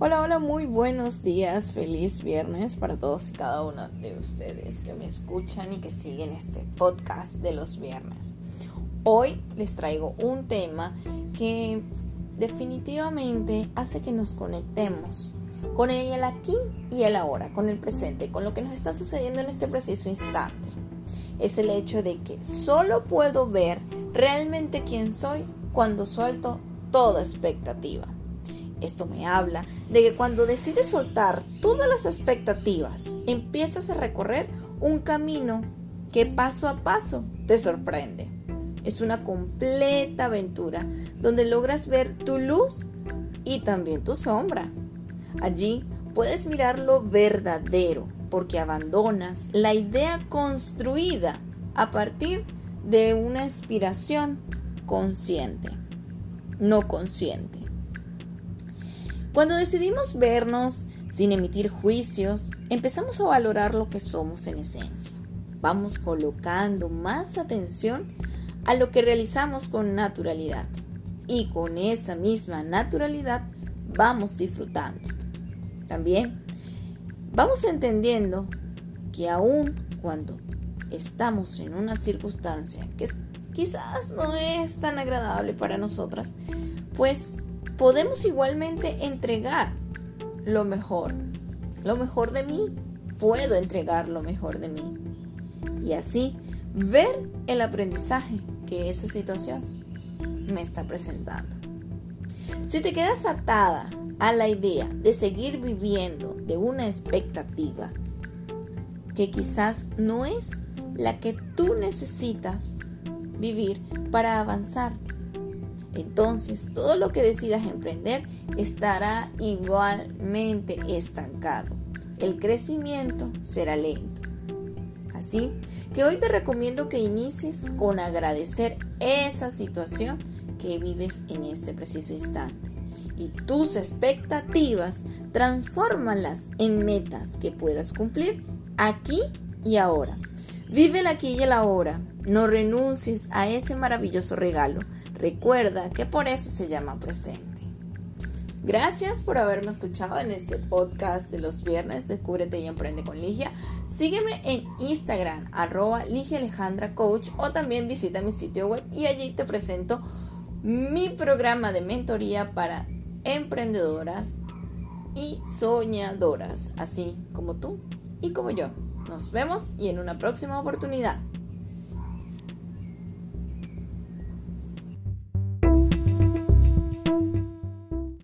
Hola, hola, muy buenos días, feliz viernes para todos y cada uno de ustedes que me escuchan y que siguen este podcast de los viernes. Hoy les traigo un tema que definitivamente hace que nos conectemos con el aquí y el ahora, con el presente, con lo que nos está sucediendo en este preciso instante. Es el hecho de que solo puedo ver realmente quién soy cuando suelto toda expectativa esto me habla de que cuando decides soltar todas las expectativas, empiezas a recorrer un camino que paso a paso te sorprende. Es una completa aventura donde logras ver tu luz y también tu sombra. Allí puedes mirar lo verdadero porque abandonas la idea construida a partir de una inspiración consciente, no consciente. Cuando decidimos vernos sin emitir juicios, empezamos a valorar lo que somos en esencia. Vamos colocando más atención a lo que realizamos con naturalidad y con esa misma naturalidad vamos disfrutando. También vamos entendiendo que aun cuando estamos en una circunstancia que quizás no es tan agradable para nosotras, pues podemos igualmente entregar lo mejor, lo mejor de mí. Puedo entregar lo mejor de mí. Y así ver el aprendizaje que esa situación me está presentando. Si te quedas atada a la idea de seguir viviendo de una expectativa que quizás no es la que tú necesitas vivir para avanzar entonces todo lo que decidas emprender estará igualmente estancado. El crecimiento será lento. Así que hoy te recomiendo que inicies con agradecer esa situación que vives en este preciso instante. Y tus expectativas, transfórmalas en metas que puedas cumplir aquí y ahora. Vive el aquí y el ahora. No renuncies a ese maravilloso regalo Recuerda que por eso se llama presente. Gracias por haberme escuchado en este podcast de los viernes. Descúbrete y emprende con Ligia. Sígueme en Instagram, arroba Ligia Alejandra Coach, o también visita mi sitio web y allí te presento mi programa de mentoría para emprendedoras y soñadoras, así como tú y como yo. Nos vemos y en una próxima oportunidad.